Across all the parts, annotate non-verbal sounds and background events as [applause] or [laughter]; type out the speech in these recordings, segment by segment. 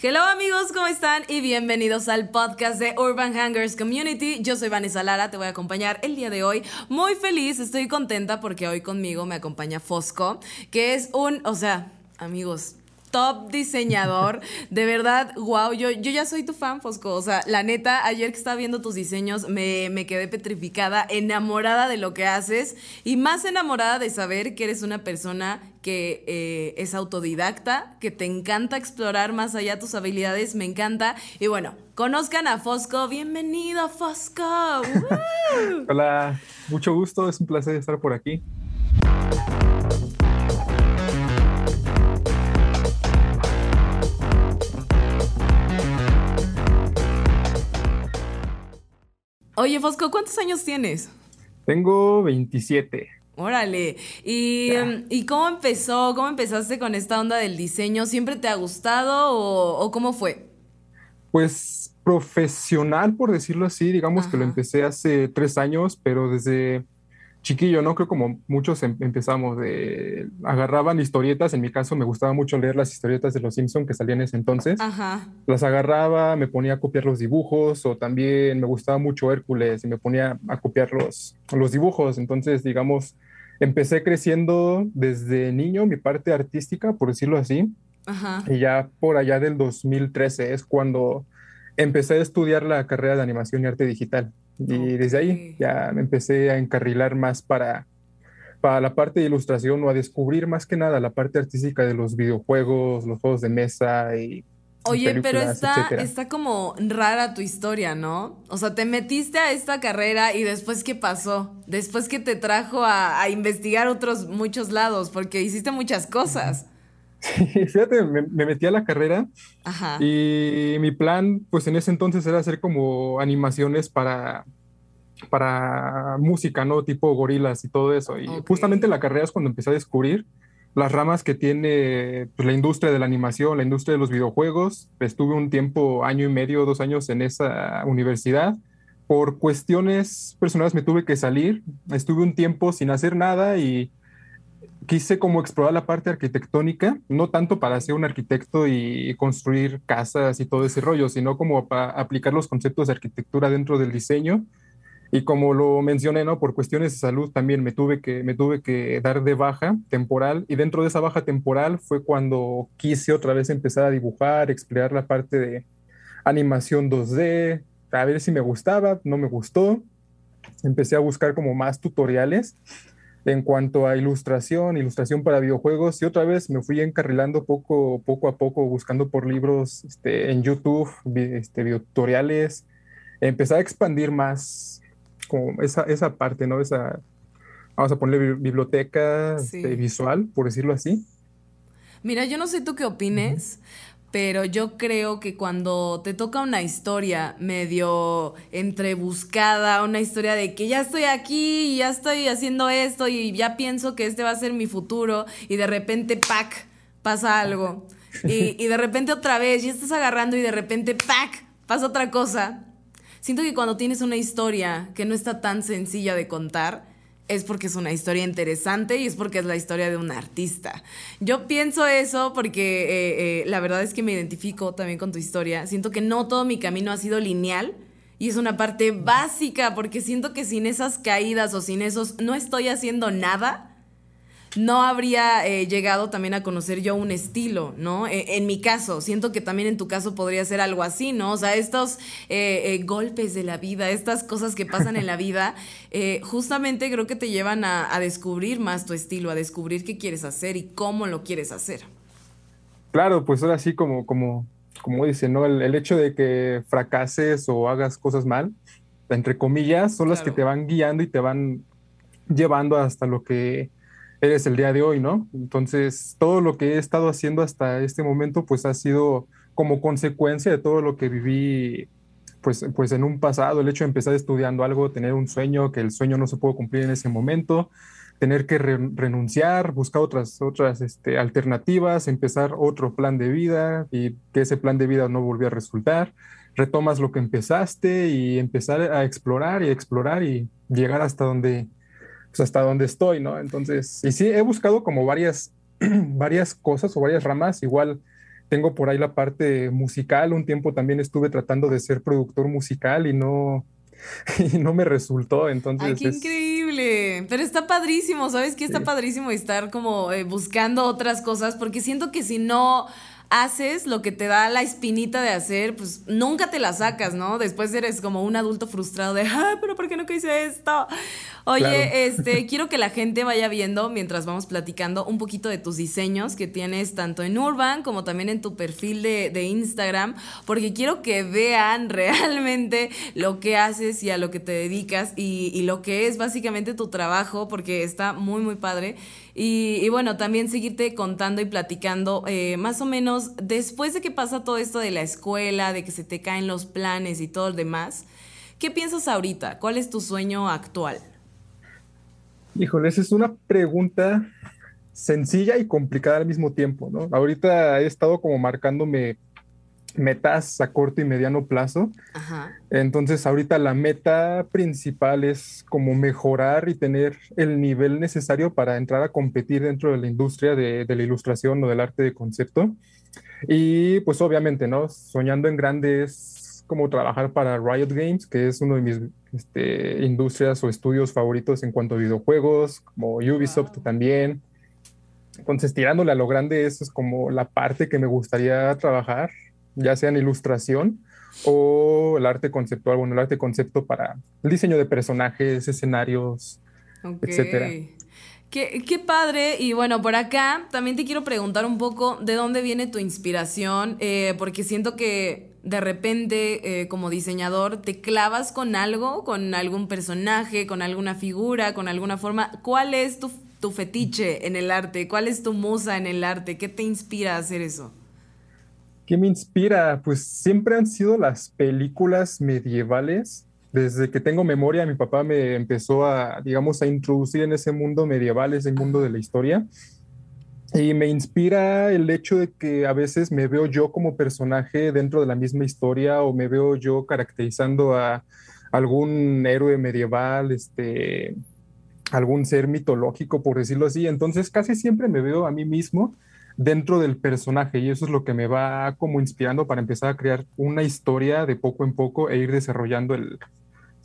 Hello amigos, ¿cómo están? Y bienvenidos al podcast de Urban Hangers Community. Yo soy Vanessa Lara, te voy a acompañar el día de hoy. Muy feliz, estoy contenta porque hoy conmigo me acompaña Fosco, que es un, o sea, amigos, top diseñador. De verdad, wow, yo, yo ya soy tu fan, Fosco. O sea, la neta, ayer que estaba viendo tus diseños, me, quedé petrificada, enamorada de lo que haces y más enamorada de saber que eres una persona que eh, es autodidacta, que te encanta explorar más allá tus habilidades, me encanta. Y bueno, conozcan a Fosco. Bienvenido, Fosco. [laughs] Hola, mucho gusto, es un placer estar por aquí. Oye, Fosco, ¿cuántos años tienes? Tengo 27. Órale. ¿Y, em, ¿Y, cómo empezó? ¿Cómo empezaste con esta onda del diseño? ¿Siempre te ha gustado o, cómo fue? Pues profesional, por decirlo así. Digamos que lo empecé hace tres años, pero desde chiquillo, ¿no? Creo como muchos em, empezamos, de, agarraban historietas, en mi caso me gustaba mucho leer las historietas de los Simpson que salían en ese entonces, las agarraba, me ponía a copiar los dibujos o también me gustaba mucho Hércules y me ponía a copiar los, los dibujos, entonces digamos, empecé creciendo desde niño mi parte artística, por decirlo así, y ya por allá del 2013 es cuando empecé a estudiar la carrera de animación y arte digital. Y desde ahí ya me empecé a encarrilar más para, para la parte de ilustración o a descubrir más que nada la parte artística de los videojuegos, los juegos de mesa y... Oye, pero está, está como rara tu historia, ¿no? O sea, te metiste a esta carrera y después qué pasó? Después que te trajo a, investigar otros muchos lados, porque hiciste muchas cosas. Sí, [laughs] fíjate, me, metí a la carrera y mi plan, pues en ese entonces era hacer como animaciones para, para música, ¿no? Tipo gorilas y todo eso. Y justamente la carrera es cuando empecé a descubrir las ramas que tiene pues, la industria de la animación, la industria de los videojuegos. Estuve un tiempo, año y medio, dos años en esa universidad. Por cuestiones personales me tuve que salir. Estuve un tiempo sin hacer nada y quise como explorar la parte arquitectónica, no tanto para ser un arquitecto y construir casas y todo ese rollo, sino como para aplicar los conceptos de arquitectura dentro del diseño. Y como lo mencioné, ¿no? Por cuestiones de salud también me tuve que, me tuve que dar de baja temporal y dentro de esa baja temporal fue cuando quise otra vez empezar a dibujar, explorar la parte de animación 2D, a ver si me gustaba, no me gustó. Empecé a buscar como más tutoriales en cuanto a ilustración, ilustración para videojuegos, y otra vez me fui encarrilando poco, poco a poco, buscando por libros este, en YouTube, este, videotutoriales, empecé a expandir más como esa, esa parte, ¿no? Esa, vamos a ponerle biblioteca este, visual, por decirlo así. Mira, yo no sé tú qué opines, pero yo creo que cuando te toca una historia medio entrebuscada, una historia de que ya estoy aquí, ya estoy haciendo esto y ya pienso que este va a ser mi futuro y de repente, ¡pac!, pasa algo. Y, y de repente otra vez, ya estás agarrando y de repente, ¡pac!, pasa otra cosa. Siento que cuando tienes una historia que no está tan sencilla de contar, es porque es una historia interesante y es porque es la historia de un artista. Yo pienso eso porque eh, eh, la verdad es que me identifico también con tu historia. Siento que no todo mi camino ha sido lineal y es una parte básica porque siento que sin esas caídas o sin esos no estoy haciendo nada no habría eh, llegado también a conocer yo un estilo, ¿no? E, en mi caso, siento que también en tu caso podría ser algo así, ¿no? O sea, estos eh, eh, golpes de la vida, estas cosas que pasan en la [laughs] vida, justamente creo que te llevan a, descubrir más tu estilo, a descubrir qué quieres hacer y cómo lo quieres hacer. Claro, pues ahora sí, como, como, como dicen, ¿no? El, hecho de que fracases o hagas cosas mal, entre comillas, son las que te van guiando y te van llevando hasta lo que eres el día de hoy, ¿no? Entonces, todo lo que he estado haciendo hasta este momento, pues ha sido como consecuencia de todo lo que viví, pues, pues en un pasado, el hecho de empezar estudiando algo, tener un sueño, que el sueño no se pudo cumplir en ese momento, tener que renunciar, buscar otras, otras este, alternativas, empezar otro plan de vida y que ese plan de vida no volvió a resultar, retomas lo que empezaste y empezar a explorar y explorar y llegar hasta donde pues, hasta donde estoy, ¿no? Entonces, y sí, he buscado como varias, [clears throat] varias cosas o varias ramas, igual tengo por ahí la parte musical. Un tiempo también estuve tratando de ser productor musical y no, [laughs] y no me resultó. Entonces, ¡Ay, qué increíble! Pero está padrísimo, ¿sabes qué? Está padrísimo estar como eh, buscando otras cosas, porque siento que si no haces lo que te da la espinita de hacer, pues nunca te la sacas, ¿no? Después eres como un adulto frustrado de, ah, pero ¿por qué no hice esto? Oye, [laughs] este, quiero que la gente vaya viendo mientras vamos platicando un poquito de tus diseños que tienes tanto en Urban como también en tu perfil de, Instagram, porque quiero que vean [laughs] realmente lo que haces y a lo que te dedicas y, y lo que es básicamente tu trabajo, porque está muy, muy padre. Y, bueno, también seguirte contando y platicando eh, más o menos después de que pasa todo esto de la escuela, de que se te caen los planes y todo lo demás. ¿Qué piensas ahorita? ¿Cuál es tu sueño actual? Híjole, esa es una pregunta sencilla y complicada al mismo tiempo, ¿no? Ahorita he estado como marcándome metas a corto y mediano plazo. Entonces, ahorita la meta principal es como mejorar y tener el nivel necesario para entrar a competir dentro de la industria de, la ilustración o del arte de concepto. Y pues obviamente, ¿no? Soñando en grandes como trabajar para Riot Games, que es uno de mis este, industrias o estudios favoritos en cuanto a videojuegos, como Ubisoft también. Entonces, tirándole a lo grande, eso es como la parte que me gustaría trabajar ya sea en ilustración o el arte conceptual, bueno, el arte concepto para el diseño de personajes, escenarios, etcétera. Qué, qué, padre. Y bueno, por acá también te quiero preguntar un poco de dónde viene tu inspiración, eh, porque siento que de repente eh, como diseñador te clavas con algo, con algún personaje, con alguna figura, con alguna forma. ¿Cuál es tu, tu fetiche en el arte? ¿Cuál es tu musa en el arte? ¿Qué te inspira a hacer eso? ¿Qué me inspira? Pues siempre han sido las películas medievales. Desde que tengo memoria, mi papá me empezó a, digamos, a introducir en ese mundo medieval, ese mundo de la historia. Y me inspira el hecho de que a veces me veo yo como personaje dentro de la misma historia o me veo yo caracterizando a algún héroe medieval, este, algún ser mitológico, por decirlo así. Entonces casi siempre me veo a mí mismo dentro del personaje y eso es lo que me va como inspirando para empezar a crear una historia de poco en poco e ir desarrollando el,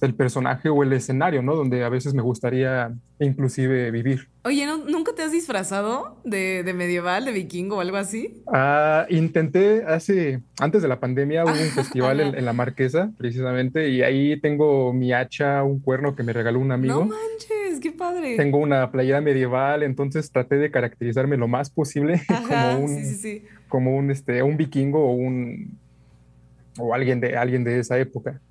el personaje o el escenario, ¿no? Donde a veces me gustaría inclusive vivir. Oye, ¿nunca te has disfrazado de, medieval, de vikingo o algo así? Ah, intenté hace, antes de la pandemia, hubo un [laughs] festival en, La Marquesa, precisamente, y ahí tengo mi hacha, un cuerno que me regaló un amigo. No manches, qué padre. Tengo una playera medieval, entonces traté de caracterizarme lo más posible [laughs] como un, como un, este, un vikingo o un o alguien de alguien de esa época.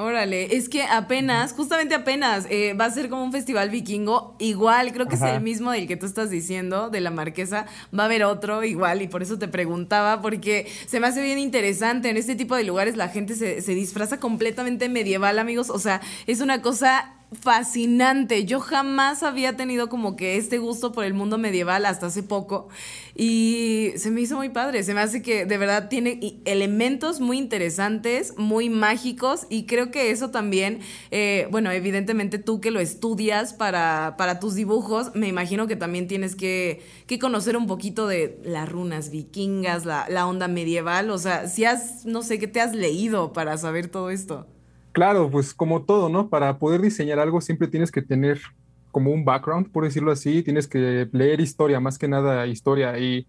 Órale, es que apenas, justamente apenas, eh, va a ser como un festival vikingo, igual, creo que es el mismo del que tú estás diciendo, de la marquesa, va a haber otro igual, y por eso te preguntaba, porque se me hace bien interesante, en este tipo de lugares la gente se, se disfraza completamente medieval, amigos, o sea, es una cosa fascinante. Yo jamás había tenido como que este gusto por el mundo medieval hasta hace poco y se me hizo muy padre. Se me hace que de verdad tiene elementos muy interesantes, muy mágicos y creo que eso también, eh, bueno, evidentemente tú que lo estudias para, para tus dibujos, me imagino que también tienes que, que conocer un poquito de las runas vikingas, la, la onda medieval. O sea, si has, no sé, ¿qué te has leído para saber todo esto? Claro, pues como todo, ¿no? Para poder diseñar algo siempre tienes que tener como un background, por decirlo así, tienes que leer historia, más que nada historia. Y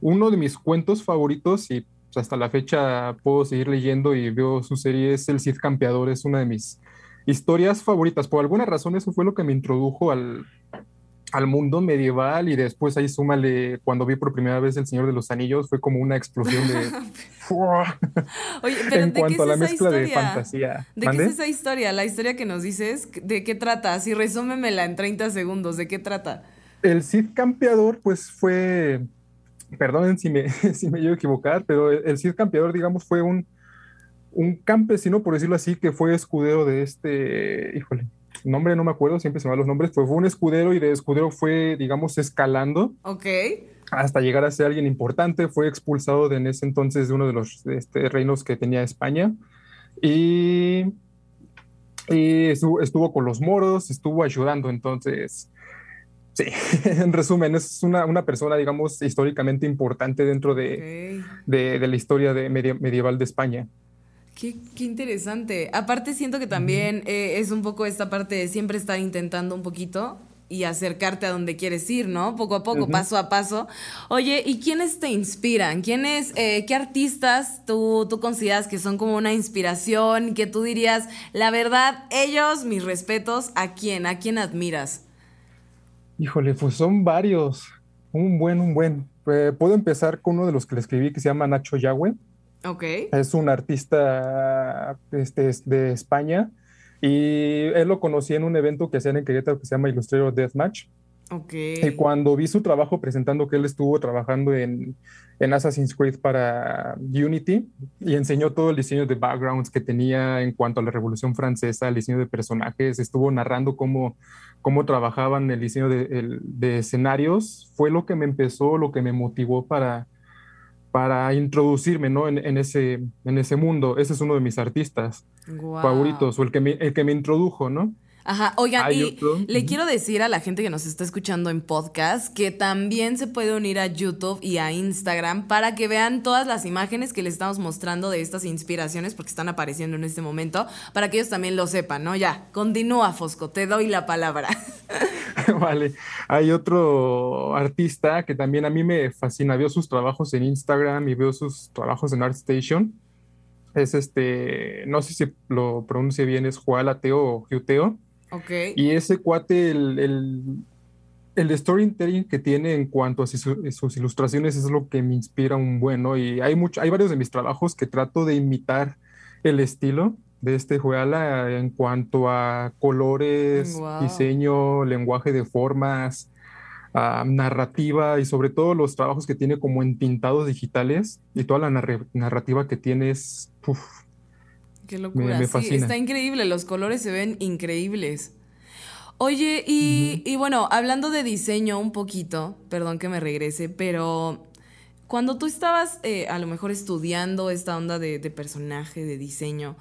uno de mis cuentos favoritos, y pues, hasta la fecha puedo seguir leyendo y veo su serie, es El Cid Campeador, es una de mis historias favoritas. Por alguna razón eso fue lo que me introdujo al, al mundo medieval y después ahí súmale cuando vi por primera vez El Señor de los Anillos fue como una explosión de [laughs] Oye, pero en cuanto a la mezcla de fantasía. ¿De qué es esa historia? La historia que nos dices, ¿de qué trata? Así resúmemela en 30 segundos, ¿de qué trata? El Cid Campeador pues fue perdonen si me [laughs] si me llevo a equivocar, pero el Cid Campeador digamos fue un un campesino por decirlo así que fue escudero de este, híjole, nombre no me acuerdo, siempre se me van los nombres, pues fue un escudero y de escudero fue, digamos, escalando. Ok. Hasta llegar a ser alguien importante, fue expulsado de en ese entonces de uno de los este, reinos que tenía España. Y, y estuvo, con los moros, estuvo ayudando. Entonces, Sí, [laughs] en resumen, es una, persona, digamos, históricamente importante dentro de, la historia de medieval de España. Qué, interesante. Aparte siento que también eh, es un poco esta parte de siempre estar intentando un poquito y acercarte a donde quieres ir, ¿no? Poco a poco, paso a paso. Oye, ¿y quiénes te inspiran? ¿Quiénes, eh, qué artistas tú, tú consideras que son como una inspiración? Que tú dirías, la verdad, ellos, mis respetos, ¿a quién? ¿A quién admiras? Híjole, pues son varios. Un buen, un buen. Eh, puedo empezar con uno de los que le escribí que se llama Nacho Yagüe. Ok. Es un artista este, de España y él lo conocí en un evento que hacían en Querétaro que se llama Illustrator Deathmatch. Ok. Y cuando vi su trabajo presentando que él estuvo trabajando en, en Assassin's Creed para Unity y enseñó todo el diseño de backgrounds que tenía en cuanto a la Revolución Francesa, el diseño de personajes, estuvo narrando cómo, cómo trabajaban el diseño de, de escenarios, fue lo que me empezó, lo que me motivó para, para introducirme ¿no? en, ese, en ese mundo. Ese es uno de mis artistas favoritos, o el que, me, el que me introdujo, ¿no? Ajá, oigan, y le quiero decir a la gente que nos está escuchando en podcast que también se puede unir a YouTube y a Instagram para que vean todas las imágenes que les estamos mostrando de estas inspiraciones porque están apareciendo en este momento, para que ellos también lo sepan, ¿no? Ya, continúa, Fosco, te doy la palabra. [laughs] vale, hay otro artista que también a mí me fascina, veo sus trabajos en Instagram y veo sus trabajos en ArtStation. Es este, no sé si lo pronuncie bien, es Juan Ateo o Juteo y ese cuate, el, el, storytelling que tiene en cuanto a sus, ilustraciones es lo que me inspira un bueno. Y hay, mucho, hay varios de mis trabajos que trato de imitar el estilo de este Juela en cuanto a colores, diseño, lenguaje de formas, narrativa y sobre todo los trabajos que tiene como en pintados digitales y toda la narrativa que tiene es Qué locura. sí, está increíble. Los colores se ven increíbles. Oye, y, bueno, hablando de diseño un poquito, perdón que me regrese, pero cuando tú estabas eh, a lo mejor estudiando esta onda de, personaje, de diseño,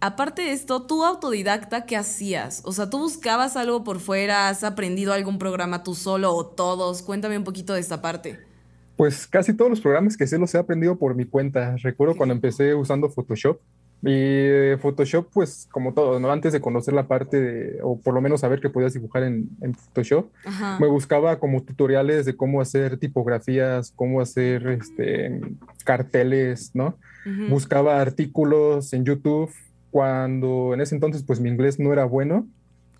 aparte de esto, tú autodidacta, ¿qué hacías? O sea, ¿tú buscabas algo por fuera? ¿Has aprendido algún programa tú solo o todos? Cuéntame un poquito de esta parte. Pues casi todos los programas que sé los he aprendido por mi cuenta. Recuerdo cuando empecé usando Photoshop, y Photoshop, pues como todo, ¿no? Antes de conocer la parte de, o por lo menos saber que podías dibujar en, Photoshop, me buscaba como tutoriales de cómo hacer tipografías, cómo hacer este, carteles, ¿no? Buscaba artículos en YouTube cuando en ese entonces pues mi inglés no era bueno.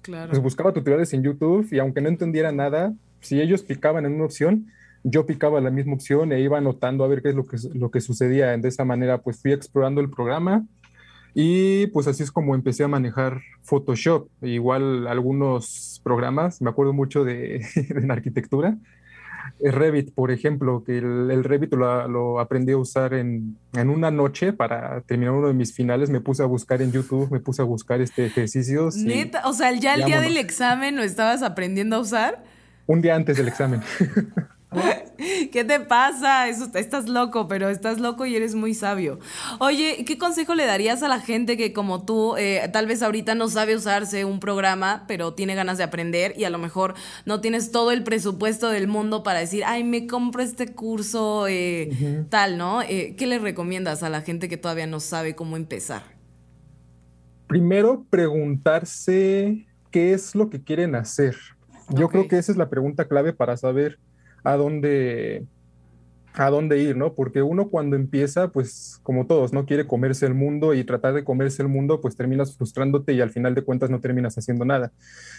Claro. Pues buscaba tutoriales en YouTube y aunque no entendiera nada, si ellos picaban en una opción, yo picaba la misma opción e iba anotando a ver qué es lo que, lo que sucedía. De esa manera, pues fui explorando el programa y pues así es como empecé a manejar Photoshop. Igual algunos programas, me acuerdo mucho de, [laughs] la arquitectura. Revit, por ejemplo, que el, Revit lo, aprendí a usar en, una noche para terminar uno de mis finales. Me puse a buscar en YouTube, me puse a buscar este ejercicios. Neta, o sea, ya el día del examen lo estabas aprendiendo a usar. Un día antes del examen. [laughs] [laughs] ¿Qué te pasa? Eso, estás loco, pero estás loco y eres muy sabio. Oye, ¿qué consejo le darías a la gente que como tú, eh, tal vez ahorita no sabe usarse un programa, pero tiene ganas de aprender y a lo mejor no tienes todo el presupuesto del mundo para decir, ay, me compro este curso eh, tal, ¿no? Eh, ¿Qué le recomiendas a la gente que todavía no sabe cómo empezar? Primero, preguntarse qué es lo que quieren hacer. Yo creo que esa es la pregunta clave para saber a dónde, a dónde ir, ¿no? Porque uno cuando empieza, pues como todos, ¿no? Quiere comerse el mundo y tratar de comerse el mundo, pues terminas frustrándote y al final de cuentas no terminas haciendo nada.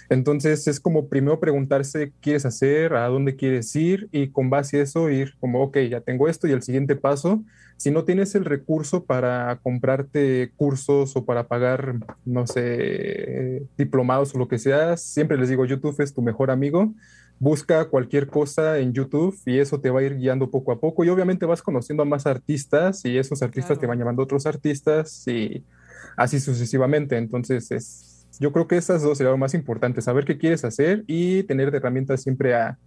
Entonces es como primero preguntarse qué quieres hacer, a dónde quieres ir y con base a eso ir como, ok, ya tengo esto y el siguiente paso. Si no tienes el recurso para comprarte cursos o para pagar, no sé, diplomados o lo que sea, siempre les digo, YouTube es tu mejor amigo busca cualquier cosa en YouTube y eso te va a ir guiando poco a poco y obviamente vas conociendo a más artistas y esos artistas te van llamando a otros artistas y así sucesivamente. Entonces, es, yo creo que esas dos serían lo más importante, saber qué quieres hacer y tener herramientas siempre a,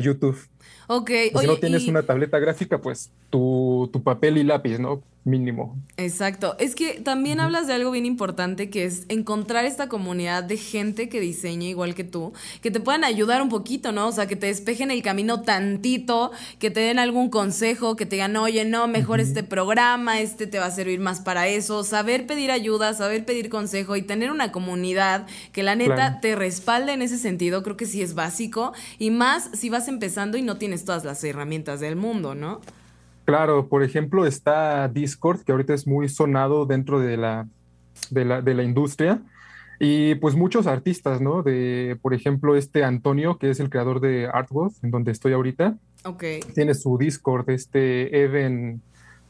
YouTube. Ok. si no tienes una tableta gráfica, pues tu, tu, papel y lápiz, ¿no? Mínimo. Exacto. Es que también hablas de algo bien importante que es encontrar esta comunidad de gente que diseña igual que tú, que te puedan ayudar un poquito, ¿no? O sea, que te despejen el camino tantito, que te den algún consejo, que te digan, oye, no, mejor este programa, este te va a servir más para eso. Saber pedir ayuda, saber pedir consejo y tener una comunidad que la neta te respalde en ese sentido, creo que sí es básico. Y más si vas empezando y no tienes todas las herramientas del mundo, ¿no? Claro, por ejemplo, está Discord, que ahorita es muy sonado dentro de la, de la, de la industria. Y pues muchos artistas, ¿no? De, por ejemplo, este Antonio, que es el creador de Artworth, en donde estoy ahorita. Ok. Tiene su Discord, este Evan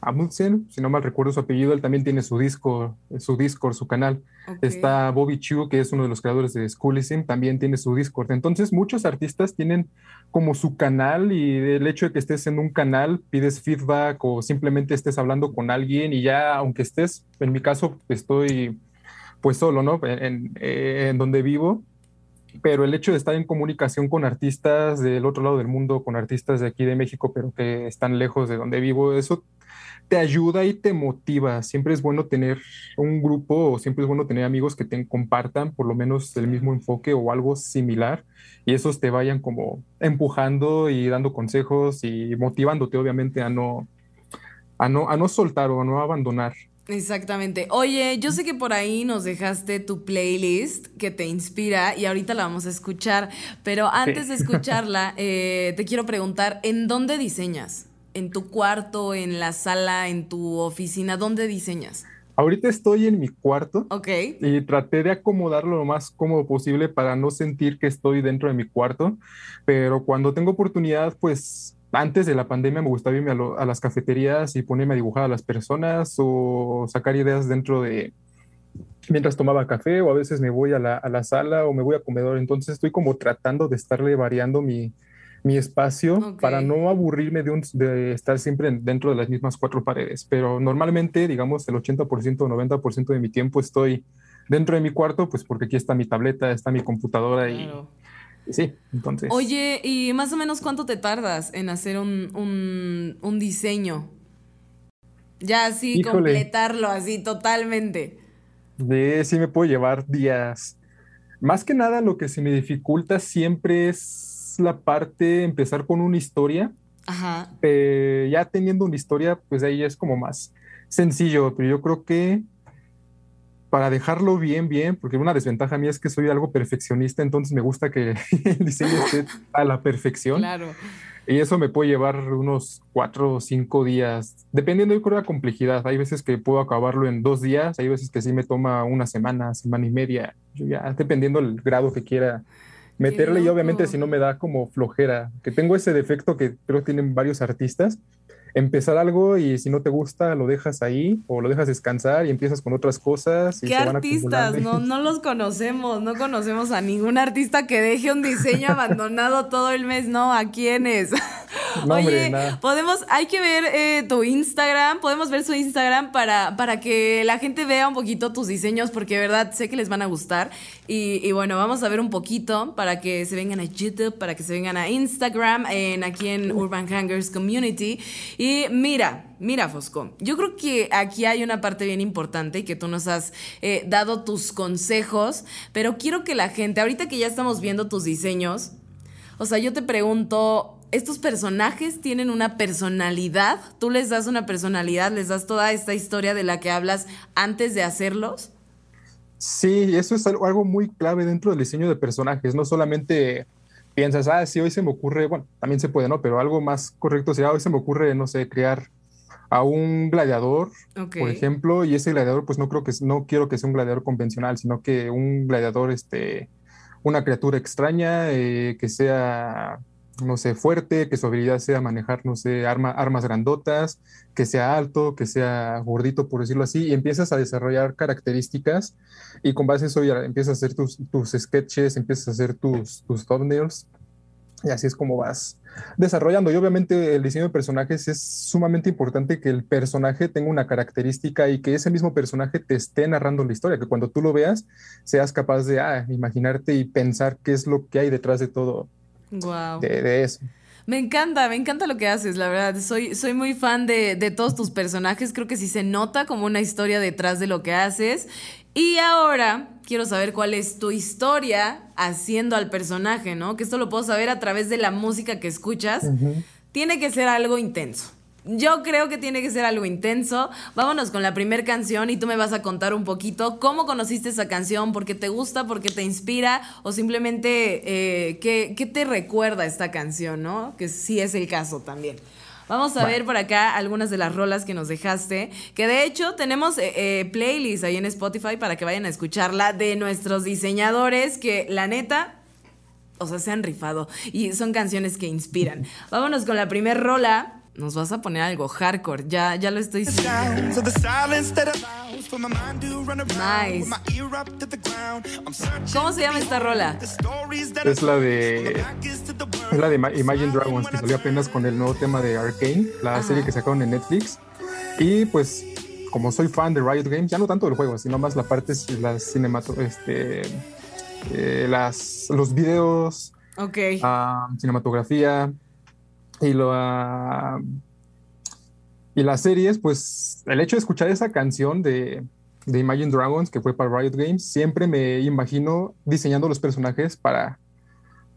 Amundsen, si no mal recuerdo su apellido, él también tiene su disco, su Discord, su canal. Está Bobby Chu, que es uno de los creadores de Schoolism, también tiene su Discord. Entonces, muchos artistas tienen como su canal y el hecho de que estés en un canal, pides feedback o simplemente estés hablando con alguien y ya, aunque estés, en mi caso, estoy pues solo, ¿no? En, en donde vivo, pero el hecho de estar en comunicación con artistas del otro lado del mundo, con artistas de aquí de México, pero que están lejos de donde vivo, eso te ayuda y te motiva. Siempre es bueno tener un grupo o siempre es bueno tener amigos que te compartan por lo menos el mismo enfoque o algo similar y esos te vayan como empujando y dando consejos y motivándote obviamente a no, a no, a no soltar o a no abandonar. Exactamente. Oye, yo sé que por ahí nos dejaste tu playlist que te inspira y ahorita la vamos a escuchar, pero antes de escucharla, [laughs] eh, te quiero preguntar, ¿en dónde diseñas? En tu cuarto, en la sala, en tu oficina? ¿Dónde diseñas? Ahorita estoy en mi cuarto. Ok. Y traté de acomodarlo lo más cómodo posible para no sentir que estoy dentro de mi cuarto. Pero cuando tengo oportunidad, pues antes de la pandemia me gustaba irme a, las cafeterías y ponerme a dibujar a las personas o sacar ideas dentro de, mientras tomaba café o a veces me voy a la, a la, sala o me voy a comedor. Entonces estoy como tratando de estarle variando mi, mi espacio para no aburrirme de, de, estar siempre dentro de las mismas cuatro paredes. Pero normalmente, digamos, el 80% o 90% de mi tiempo estoy dentro de mi cuarto, pues porque aquí está mi tableta, está mi computadora y, sí, entonces. Oye, ¿y más o menos cuánto te tardas en hacer un, un, diseño? Ya así, completarlo así totalmente. De, sí me puedo llevar días. Más que nada lo que se me dificulta siempre es la parte, empezar con una historia. Ajá. ya teniendo una historia, pues ahí es como más sencillo, pero yo creo que para dejarlo bien, bien, porque una desventaja mía es que soy algo perfeccionista, entonces me gusta que [laughs] el diseño esté a la perfección. Claro. Y eso me puede llevar unos cuatro o cinco días, dependiendo, yo creo, de la complejidad. Hay veces que puedo acabarlo en dos días, hay veces que sí me toma una semana, semana y media, ya dependiendo del grado que quiera meterle y obviamente si no me da como flojera, que tengo ese defecto que creo que tienen varios artistas, empezar algo y si no te gusta lo dejas ahí o lo dejas descansar y empiezas con otras cosas. ¿Qué artistas? No, no los conocemos, no conocemos a ningún artista que deje un diseño abandonado todo el mes, ¿no? ¿A quiénes? [laughs] Oye, podemos, hay que ver eh, tu Instagram, podemos ver su Instagram para, para que la gente vea un poquito tus diseños, porque de verdad sé que les van a gustar. Y, bueno, vamos a ver un poquito para que se vengan a YouTube, para que se vengan a Instagram, en, aquí en Urban Hangers Community. Y mira, mira, Fosco, yo creo que aquí hay una parte bien importante y que tú nos has eh, dado tus consejos, pero quiero que la gente, ahorita que ya estamos viendo tus diseños, o sea, yo te pregunto, ¿estos personajes tienen una personalidad? ¿Tú les das una personalidad? ¿Les das toda esta historia de la que hablas antes de hacerlos? Sí, eso es algo muy clave dentro del diseño de personajes, no solamente piensas, ah, sí, hoy se me ocurre, bueno, también se puede, ¿no? Pero algo más correcto sería, hoy se me ocurre, no sé, crear a un gladiador, por ejemplo, y ese gladiador, pues no creo que, no quiero que sea un gladiador convencional, sino que un gladiador, este, una criatura extraña, eh, que sea, no sé, fuerte, que su habilidad sea manejar, no sé, arma, armas grandotas, que sea alto, que sea gordito, por decirlo así, y empiezas a desarrollar características y con base a eso ya empiezas a hacer tus, tus sketches, empiezas a hacer tus, tus thumbnails y así es como vas desarrollando. Y obviamente el diseño de personajes es sumamente importante que el personaje tenga una característica y que ese mismo personaje te esté narrando la historia, que cuando tú lo veas seas capaz de ah, imaginarte y pensar qué es lo que hay detrás de todo wow. de, eso. Me encanta, me encanta lo que haces, la verdad. Soy, soy muy fan de, de todos tus personajes. Creo que sí se nota como una historia detrás de lo que haces. Y ahora quiero saber cuál es tu historia haciendo al personaje, ¿no? Que esto lo puedo saber a través de la música que escuchas. Tiene que ser algo intenso. Yo creo que tiene que ser algo intenso. Vámonos con la primera canción y tú me vas a contar un poquito cómo conociste esa canción, por qué te gusta, por qué te inspira o simplemente eh, qué, qué, te recuerda esta canción, ¿no? Que sí es el caso también. Vamos a ver por acá algunas de las rolas que nos dejaste, que de hecho tenemos eh, eh, playlists ahí en Spotify para que vayan a escucharla de nuestros diseñadores que la neta o sea, se han rifado y son canciones que inspiran. Vámonos con la primera rola nos vas a poner algo hardcore. Ya, ya lo estoy Nice. ¿Cómo se llama esta rola? Es la de. Es la de Imagine Dragons, que salió apenas con el nuevo tema de Arkane, la serie que sacaron en Netflix. Y pues, como soy fan de Riot Games, ya no tanto del juego, sino más la parte, la cinemato, este, eh, las, los videos, okay. Ah, cinematografía, y, lo, y las series, pues el hecho de escuchar esa canción de, de, Imagine Dragons, que fue para Riot Games, siempre me imagino diseñando los personajes para,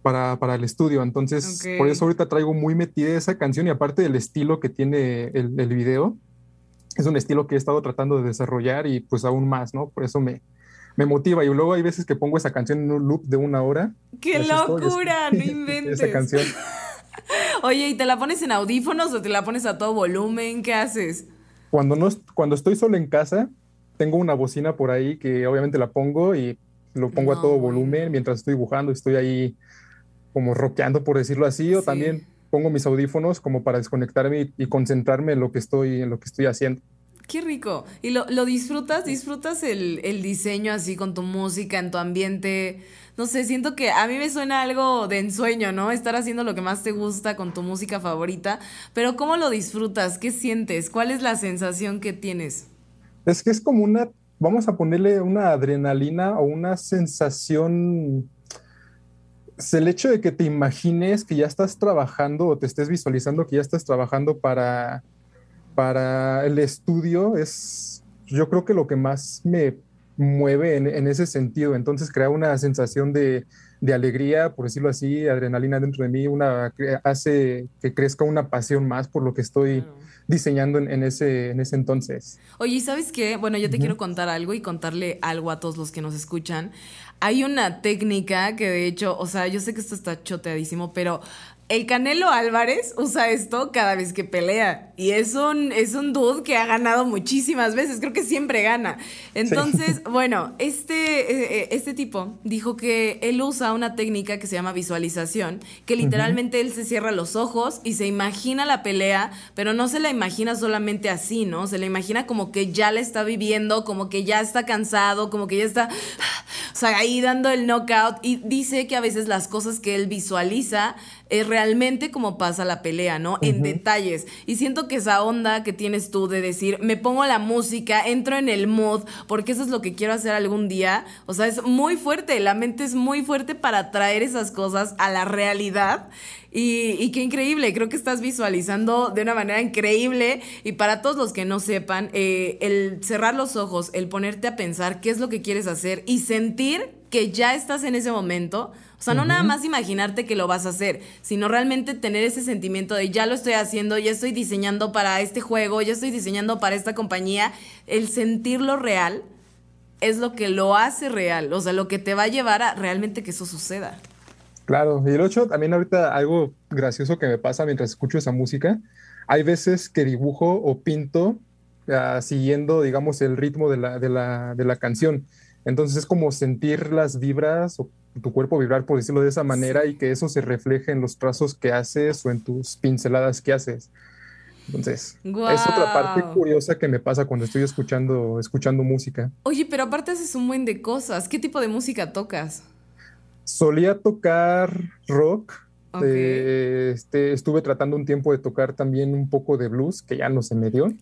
para, para el estudio. Entonces, por eso ahorita traigo muy metida esa canción y aparte del estilo que tiene el, el, video, es un estilo que he estado tratando de desarrollar y pues aún más, ¿no? Por eso me, me motiva. Y luego hay veces que pongo esa canción en un loop de una hora. ¡Qué locura! no [laughs] inventes. esa canción. [laughs] Oye, ¿y te la pones en audífonos o te la pones a todo volumen? ¿Qué haces? Cuando, no, cuando estoy solo en casa, tengo una bocina por ahí que obviamente la pongo y lo pongo a todo volumen mientras estoy dibujando, estoy ahí como rockeando, por decirlo así, o también pongo mis audífonos como para desconectarme y, concentrarme en lo que estoy, en lo que estoy haciendo. Qué rico. ¿Y lo, lo disfrutas? ¿Disfrutas el, el, diseño así con tu música, en tu ambiente? No sé, siento que a mí me suena algo de ensueño, ¿no? Estar haciendo lo que más te gusta con tu música favorita. Pero ¿cómo lo disfrutas? ¿Qué sientes? ¿Cuál es la sensación que tienes? Es que es como una, vamos a ponerle una adrenalina o una sensación es el hecho de que te imagines que ya estás trabajando o te estés visualizando que ya estás trabajando para para el estudio es, yo creo que lo que más me mueve en, ese sentido. Entonces crea una sensación de, alegría, por decirlo así, adrenalina dentro de mí, una, hace que crezca una pasión más por lo que estoy diseñando en, ese, en ese entonces. Oye, ¿sabes qué? Bueno, yo te quiero contar algo y contarle algo a todos los que nos escuchan. Hay una técnica que de hecho, o sea, yo sé que esto está choteadísimo, pero el Canelo Álvarez usa esto cada vez que pelea y es un, es un dude que ha ganado muchísimas veces, creo que siempre gana. Entonces, [laughs] bueno, este, eh, eh, este tipo dijo que él usa una técnica que se llama visualización, que literalmente él se cierra los ojos y se imagina la pelea, pero no se la imagina solamente así, ¿no? Se la imagina como que ya la está viviendo, como que ya está cansado, como que ya está, [sighs] o sea, ahí dando el knockout y dice que a veces las cosas que él visualiza es realmente como pasa la pelea, ¿no? En detalles. Y siento que esa onda que tienes tú de decir, me pongo la música, entro en el mood, porque eso es lo que quiero hacer algún día, o sea, es muy fuerte, la mente es muy fuerte para traer esas cosas a la realidad. Y, qué increíble, creo que estás visualizando de una manera increíble. Y para todos los que no sepan, eh, el cerrar los ojos, el ponerte a pensar qué es lo que quieres hacer y sentir que ya estás en ese momento, o sea, no nada más imaginarte que lo vas a hacer, sino realmente tener ese sentimiento de ya lo estoy haciendo, ya estoy diseñando para este juego, ya estoy diseñando para esta compañía. El sentirlo real es lo que lo hace real, o sea, lo que te va a llevar a realmente que eso suceda. Claro, y el hecho también ahorita algo gracioso que me pasa mientras escucho esa música, hay veces que dibujo o pinto ah, siguiendo, digamos, el ritmo de la, de la, de la canción. Entonces es como sentir las vibras o tu cuerpo vibrar, por decirlo de esa manera, y que eso se refleje en los trazos que haces o en tus pinceladas que haces. Entonces, es otra parte curiosa que me pasa cuando estoy escuchando, escuchando música. Oye, pero aparte haces un buen de cosas. ¿Qué tipo de música tocas? Solía tocar rock. Eh, este, estuve tratando un tiempo de tocar también un poco de blues, que ya no se me dio.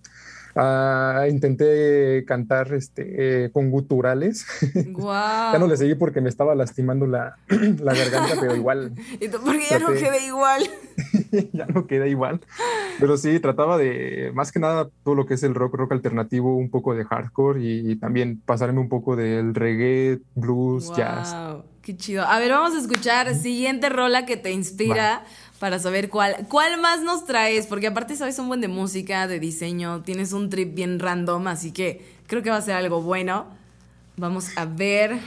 Ah, intenté cantar este, eh, con guturales. [laughs] ya no le seguí porque me estaba lastimando la, [clears throat] la garganta, pero igual. [laughs] ¿Y tú, porque ya no quedé igual. [laughs] ya no queda igual. Pero sí, trataba de, más que nada, todo lo que es el rock, rock alternativo, un poco de hardcore y, también pasarme un poco del reggae, blues, jazz. Qué chido. A ver, vamos a escuchar siguiente rola que te inspira para saber cuál, cuál más nos traes, porque aparte sabes un buen de música, de diseño, tienes un trip bien random, así que creo que va a ser algo bueno. Vamos a ver.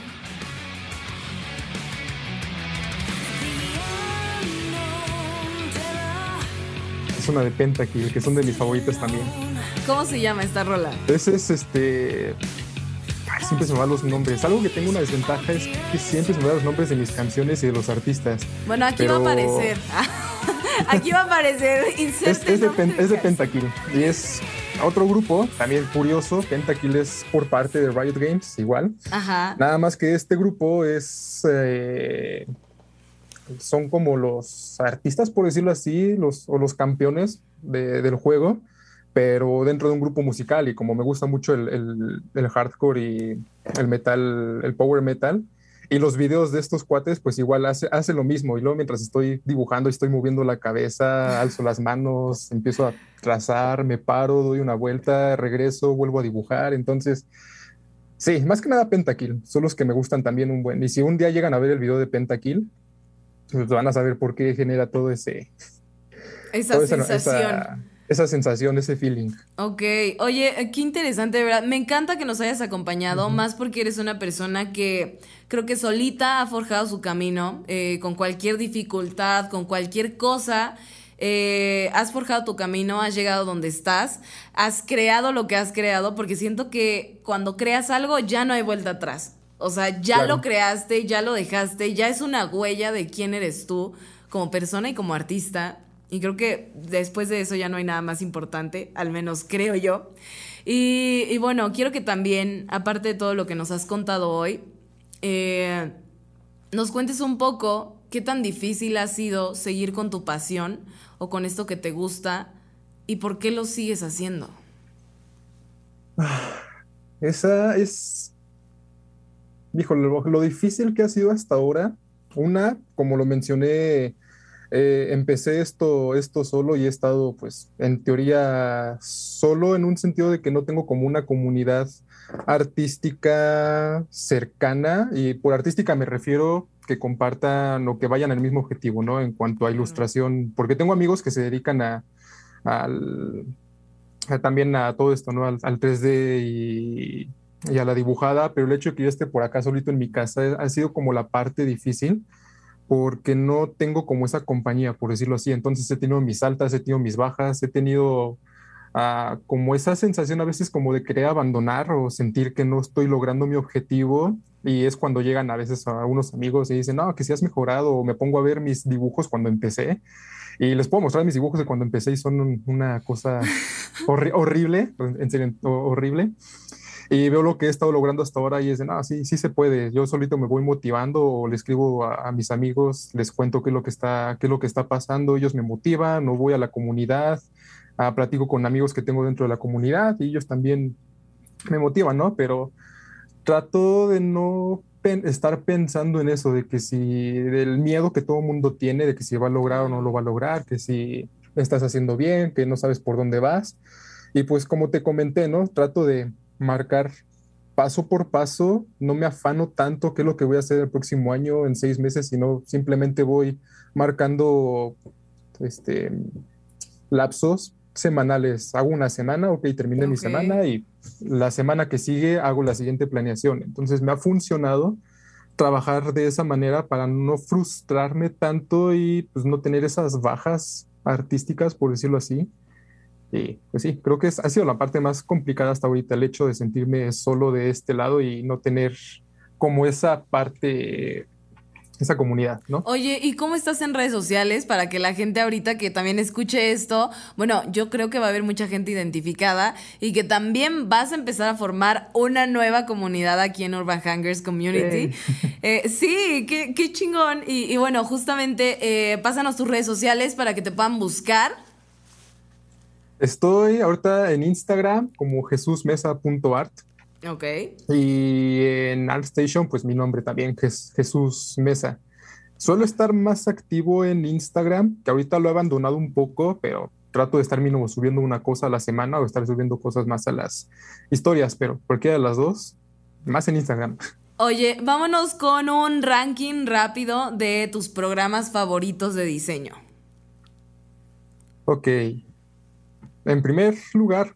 Es una de Pentakill, que son de mis favoritas también. ¿Cómo se llama esta rola? Ese es este siempre se me van los nombres. Algo que tengo una desventaja es que siempre se me van los nombres de mis canciones y de los artistas. Bueno, aquí va a aparecer. [laughs] aquí va a aparecer. Es, es, de, es de Pentakill. Y es otro grupo, también curioso. Pentakill es por parte de Riot Games, igual. Ajá. Nada más que este grupo es. Eh, son como los artistas, por decirlo así, los, o los campeones del juego pero dentro de un grupo musical y como me gusta mucho el, hardcore y el metal, el power metal, y los videos de estos cuates, pues igual hace, hace lo mismo. Y luego mientras estoy dibujando, estoy moviendo la cabeza, alzo las manos, empiezo a trazar, me paro, doy una vuelta, regreso, vuelvo a dibujar. Entonces, sí, más que nada Pentakill, son los que me gustan también un buen. Y si un día llegan a ver el video de Pentakill, pues van a saber por qué genera todo ese... Esa sensación esa sensación, ese feeling. Ok, oye, qué interesante, ¿verdad? Me encanta que nos hayas acompañado, más porque eres una persona que creo que solita ha forjado su camino, eh, con cualquier dificultad, con cualquier cosa. Eh, has forjado tu camino, has llegado donde estás, has creado lo que has creado, porque siento que cuando creas algo ya no hay vuelta atrás. O sea, ya lo creaste, ya lo dejaste, ya es una huella de quién eres tú como persona y como artista. Y creo que después de eso ya no hay nada más importante, al menos creo yo. Y, bueno, quiero que también, aparte de todo lo que nos has contado hoy, eh, nos cuentes un poco qué tan difícil ha sido seguir con tu pasión o con esto que te gusta y por qué lo sigues haciendo. Esa es, híjole, lo difícil que ha sido hasta ahora. Una, como lo mencioné eh, empecé esto, esto solo y he estado, pues, en teoría solo en un sentido de que no tengo como una comunidad artística cercana y por artística me refiero que compartan o que vayan al mismo objetivo, ¿no? En cuanto a ilustración, porque tengo amigos que se dedican a, también a todo esto, ¿no? Al, 3D y, y, a la dibujada, pero el hecho de que yo esté por acá solito en mi casa ha sido como la parte difícil porque no tengo como esa compañía, por decirlo así. Entonces he tenido mis altas, he tenido mis bajas, he tenido ah, como esa sensación a veces como de querer abandonar o sentir que no estoy logrando mi objetivo. Y es cuando llegan a veces a unos amigos y dicen, no, que si has mejorado, o me pongo a ver mis dibujos cuando empecé. Y les puedo mostrar mis dibujos de cuando empecé y son una cosa [laughs] horrible, en serio, horrible y veo lo que he estado logrando hasta ahora y es de, no, sí, sí se puede. Yo solito me voy motivando o le escribo a, mis amigos, les cuento qué es lo que está, qué es lo que está pasando, ellos me motivan, o voy a la comunidad, a, platico con amigos que tengo dentro de la comunidad y ellos también me motivan, ¿no? Pero trato de no estar pensando en eso, de que si, del miedo que todo mundo tiene, de que si va a lograr o no lo va a lograr, que si estás haciendo bien, que no sabes por dónde vas. Y pues como te comenté, ¿no? Trato de, marcar paso por paso, no me afano tanto qué es lo que voy a hacer el próximo año, en seis meses, sino simplemente voy marcando este, lapsos semanales. Hago una semana, ok, terminé mi semana y la semana que sigue hago la siguiente planeación. Entonces me ha funcionado trabajar de esa manera para no frustrarme tanto y pues no tener esas bajas artísticas, por decirlo así. Y pues sí, creo que es, ha sido la parte más complicada hasta ahorita, el hecho de sentirme solo de este lado y no tener como esa parte, esa comunidad, ¿no? Oye, ¿y cómo estás en redes sociales para que la gente ahorita que también escuche esto, bueno, yo creo que va a haber mucha gente identificada y que también vas a empezar a formar una nueva comunidad aquí en Urban Hangers Community. [laughs] Eh, sí, qué, qué chingón. Y, bueno, justamente eh, pásanos tus redes sociales para que te puedan buscar Estoy ahorita en Instagram como jesusmesa.art. Ok. Y en ArtStation, pues mi nombre también, es Jesús Mesa. Suelo estar más activo en Instagram, que ahorita lo he abandonado un poco, pero trato de estar mínimo subiendo una cosa a la semana o estar subiendo cosas más a las historias, pero cualquiera de las dos, más en Instagram. Oye, vámonos con un ranking rápido de tus programas favoritos de diseño. Ok. En primer lugar,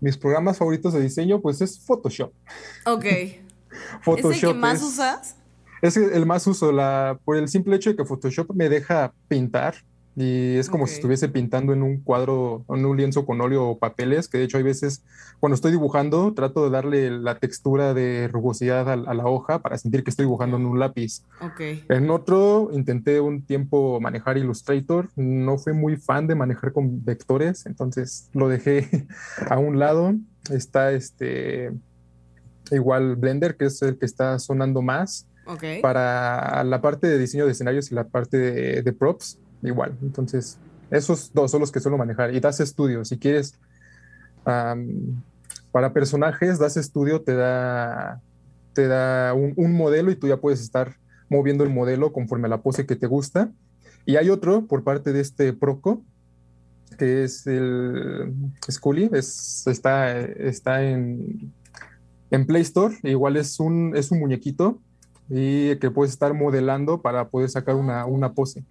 mis programas favoritos de diseño, pues es Photoshop. Ok. [laughs] Photoshop ¿Es el que más usas? Es el más uso, la, por el simple hecho de que Photoshop me deja pintar y es como si estuviese pintando en un cuadro, en un lienzo con óleo o papeles, que de hecho hay veces cuando estoy dibujando trato de darle la textura de rugosidad a, la hoja para sentir que estoy dibujando en un lápiz. Okay. En otro intenté un tiempo manejar Illustrator, no fui muy fan de manejar con vectores, entonces lo dejé [laughs] a un lado. Está este igual Blender, que es el que está sonando más. Para la parte de diseño de escenarios y la parte de props, igual. Entonces, esos dos son los que suelo manejar. Y das estudio. Si quieres, para personajes, das estudio, te da, te da un, modelo y tú ya puedes estar moviendo el modelo conforme a la pose que te gusta. Y hay otro por parte de este Proco, que es el Scully, es, está, está en, en Play Store. Igual es un, es un muñequito y que puedes estar modelando para poder sacar una, una pose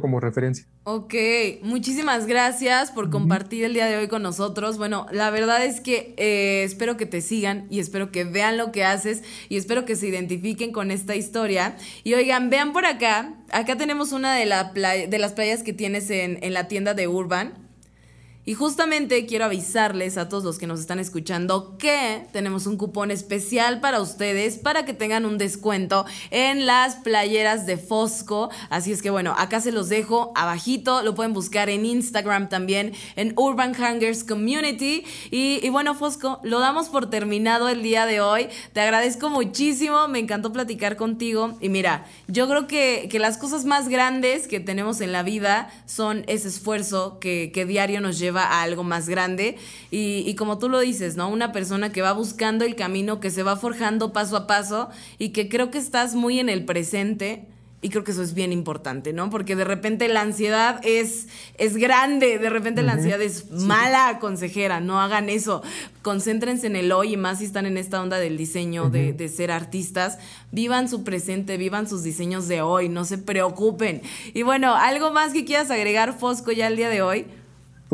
como referencia. Ok, muchísimas gracias por compartir el día de hoy con nosotros. Bueno, la verdad es que eh, espero que te sigan y espero que vean lo que haces y espero que se identifiquen con esta historia. Y oigan, vean por acá, acá tenemos una de, la de las playas que tienes en, en la tienda de Urban. Y justamente quiero avisarles a todos los que nos están escuchando que tenemos un cupón especial para ustedes para que tengan un descuento en las playeras de Fosco. Así es que bueno, acá se los dejo abajito, lo pueden buscar en Instagram también, en Urban Hangers Community. Y, bueno, Fosco, lo damos por terminado el día de hoy. Te agradezco muchísimo, me encantó platicar contigo. Y mira, yo creo que, que las cosas más grandes que tenemos en la vida son ese esfuerzo que, que diario nos lleva a algo más grande. Y, como tú lo dices, ¿no? Una persona que va buscando el camino, que se va forjando paso a paso y que creo que estás muy en el presente. Y creo que eso es bien importante, ¿no? Porque de repente la ansiedad es, es grande, de repente la ansiedad es mala consejera, no hagan eso. Concéntrense en el hoy y más si están en esta onda del diseño, de, de, ser artistas. Vivan su presente, vivan sus diseños de hoy, no se preocupen. Y bueno, ¿algo más que quieras agregar, Fosco, ya el día de hoy?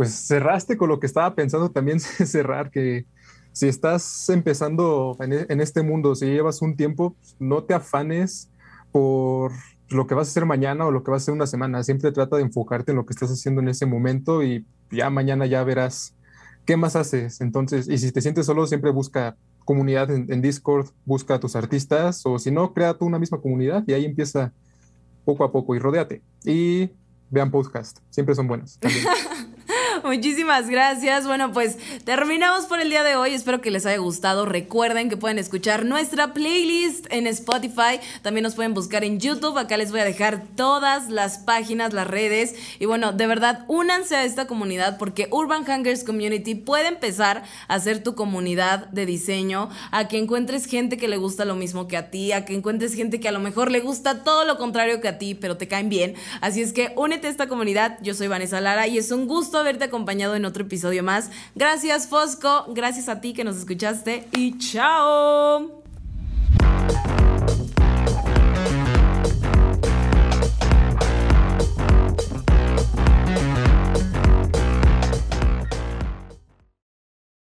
Pues cerraste con lo que estaba pensando también [laughs] cerrar, que si estás empezando e, en, este mundo, si llevas un tiempo, no te afanes por lo que vas a hacer mañana o lo que vas a hacer una semana. Siempre trata de enfocarte en lo que estás haciendo en ese momento y ya mañana ya verás qué más haces. Entonces, y si te sientes solo, siempre busca comunidad en, Discord, busca a tus artistas o si no, crea tú una misma comunidad y ahí empieza poco a poco y rodéate. Y vean podcast, siempre son buenos. [laughs] [laughs] Muchísimas gracias. Bueno, pues terminamos por el día de hoy. Espero que les haya gustado. Recuerden que pueden escuchar nuestra playlist en Spotify. También nos pueden buscar en YouTube. Acá les voy a dejar todas las páginas, las redes. Y bueno, de verdad, únanse a esta comunidad porque Urban Hangers Community puede empezar a ser tu comunidad de diseño, a que encuentres gente que le gusta lo mismo que a ti, a que encuentres gente que a lo mejor le gusta todo lo contrario que a ti, pero te caen bien. Así es que únete a esta comunidad. Yo soy Vanessa Lara y es un gusto haberte acompañado en otro episodio más. Gracias Fosco, gracias a ti que nos escuchaste y chao.